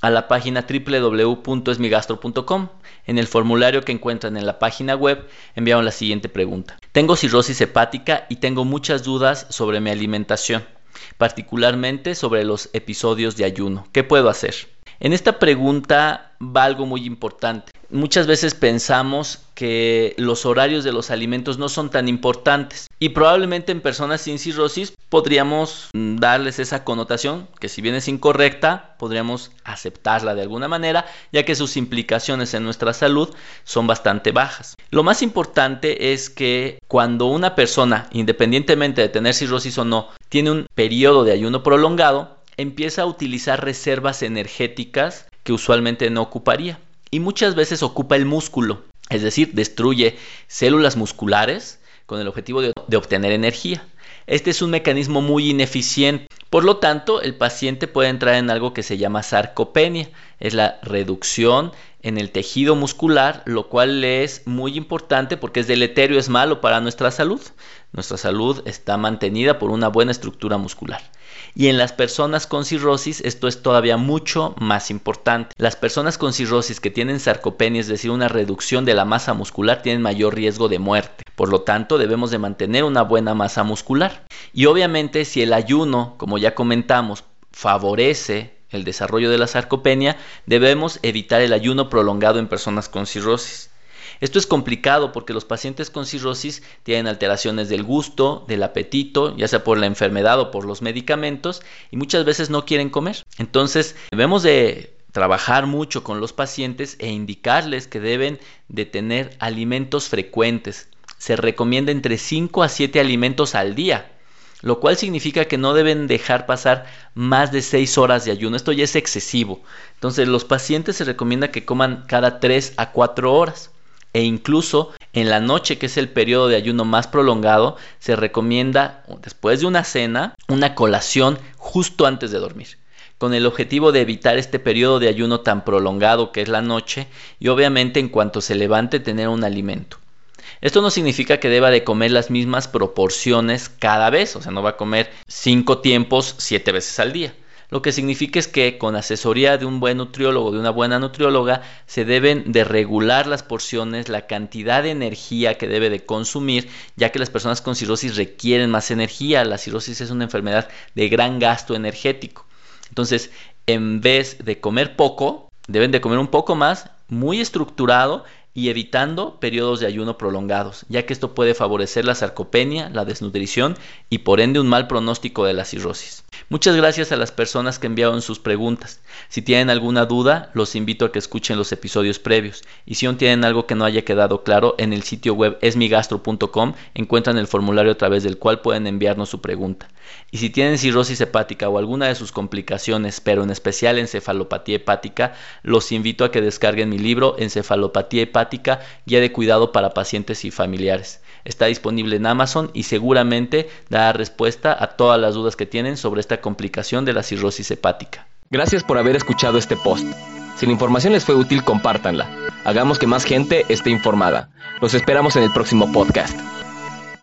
a la página www.esmigastro.com. En el formulario que encuentran en la página web enviaron la siguiente pregunta. Tengo cirrosis hepática y tengo muchas dudas sobre mi alimentación, particularmente sobre los episodios de ayuno. ¿Qué puedo hacer? En esta pregunta va algo muy importante. Muchas veces pensamos que los horarios de los alimentos no son tan importantes y probablemente en personas sin cirrosis podríamos mm, darles esa connotación que si bien es incorrecta podríamos aceptarla de alguna manera ya que sus implicaciones en nuestra salud son bastante bajas. Lo más importante es que cuando una persona independientemente de tener cirrosis o no tiene un periodo de ayuno prolongado empieza a utilizar reservas energéticas que usualmente no ocuparía y muchas veces ocupa el músculo, es decir, destruye células musculares con el objetivo de, obtener energía. Este es un mecanismo muy ineficiente. Por lo tanto, el paciente puede entrar en algo que se llama sarcopenia, es la reducción en el tejido muscular, lo cual es muy importante porque es deleterio, es malo para nuestra salud. Nuestra salud está mantenida por una buena estructura muscular. Y en las personas con cirrosis esto es todavía mucho más importante. Las personas con cirrosis que tienen sarcopenia, es decir, una reducción de la masa muscular, tienen mayor riesgo de muerte. Por lo tanto, debemos de mantener una buena masa muscular. Y obviamente si el ayuno, como ya comentamos, favorece el desarrollo de la sarcopenia, debemos evitar el ayuno prolongado en personas con cirrosis. Esto es complicado porque los pacientes con cirrosis tienen alteraciones del gusto, del apetito, ya sea por la enfermedad o por los medicamentos, y muchas veces no quieren comer. Entonces, debemos de trabajar mucho con los pacientes e indicarles que deben de tener alimentos frecuentes. Se recomienda entre 5 a 7 alimentos al día, lo cual significa que no deben dejar pasar más de 6 horas de ayuno. Esto ya es excesivo. Entonces, los pacientes se recomienda que coman cada 3 a 4 horas e incluso en la noche, que es el periodo de ayuno más prolongado, se recomienda después de una cena una colación justo antes de dormir con el objetivo de evitar este periodo de ayuno tan prolongado que es la noche y obviamente en cuanto se levante tener un alimento. Esto no significa que deba de comer las mismas proporciones cada vez, o sea, no va a comer cinco tiempos siete veces al día. Lo que significa es que con asesoría de un buen nutriólogo, de una buena nutrióloga, se deben de regular las porciones, la cantidad de energía que debe de consumir, ya que las personas con cirrosis requieren más energía. La cirrosis es una enfermedad de gran gasto energético. Entonces, en vez de comer poco, deben de comer un poco más, muy estructurado y evitando periodos de ayuno prolongados, ya que esto puede favorecer la sarcopenia, la desnutrición y por ende un mal pronóstico de la cirrosis. Muchas gracias a las personas que enviaron sus preguntas. Si tienen alguna duda, los invito a que escuchen los episodios previos. Y si aún tienen algo que no haya quedado claro, en el sitio web esmigastro.com encuentran el formulario a través del cual pueden enviarnos su pregunta. Y si tienen cirrosis hepática o alguna de sus complicaciones, pero en especial encefalopatía hepática, los invito a que descarguen mi libro Encefalopatía hepática, guía de cuidado para pacientes y familiares. Está disponible en Amazon y seguramente dará respuesta a todas las dudas que tienen sobre esta complicación de la cirrosis hepática. Gracias por haber escuchado este post. Si la información les fue útil, compártanla. Hagamos que más gente esté informada. Los esperamos en el próximo podcast.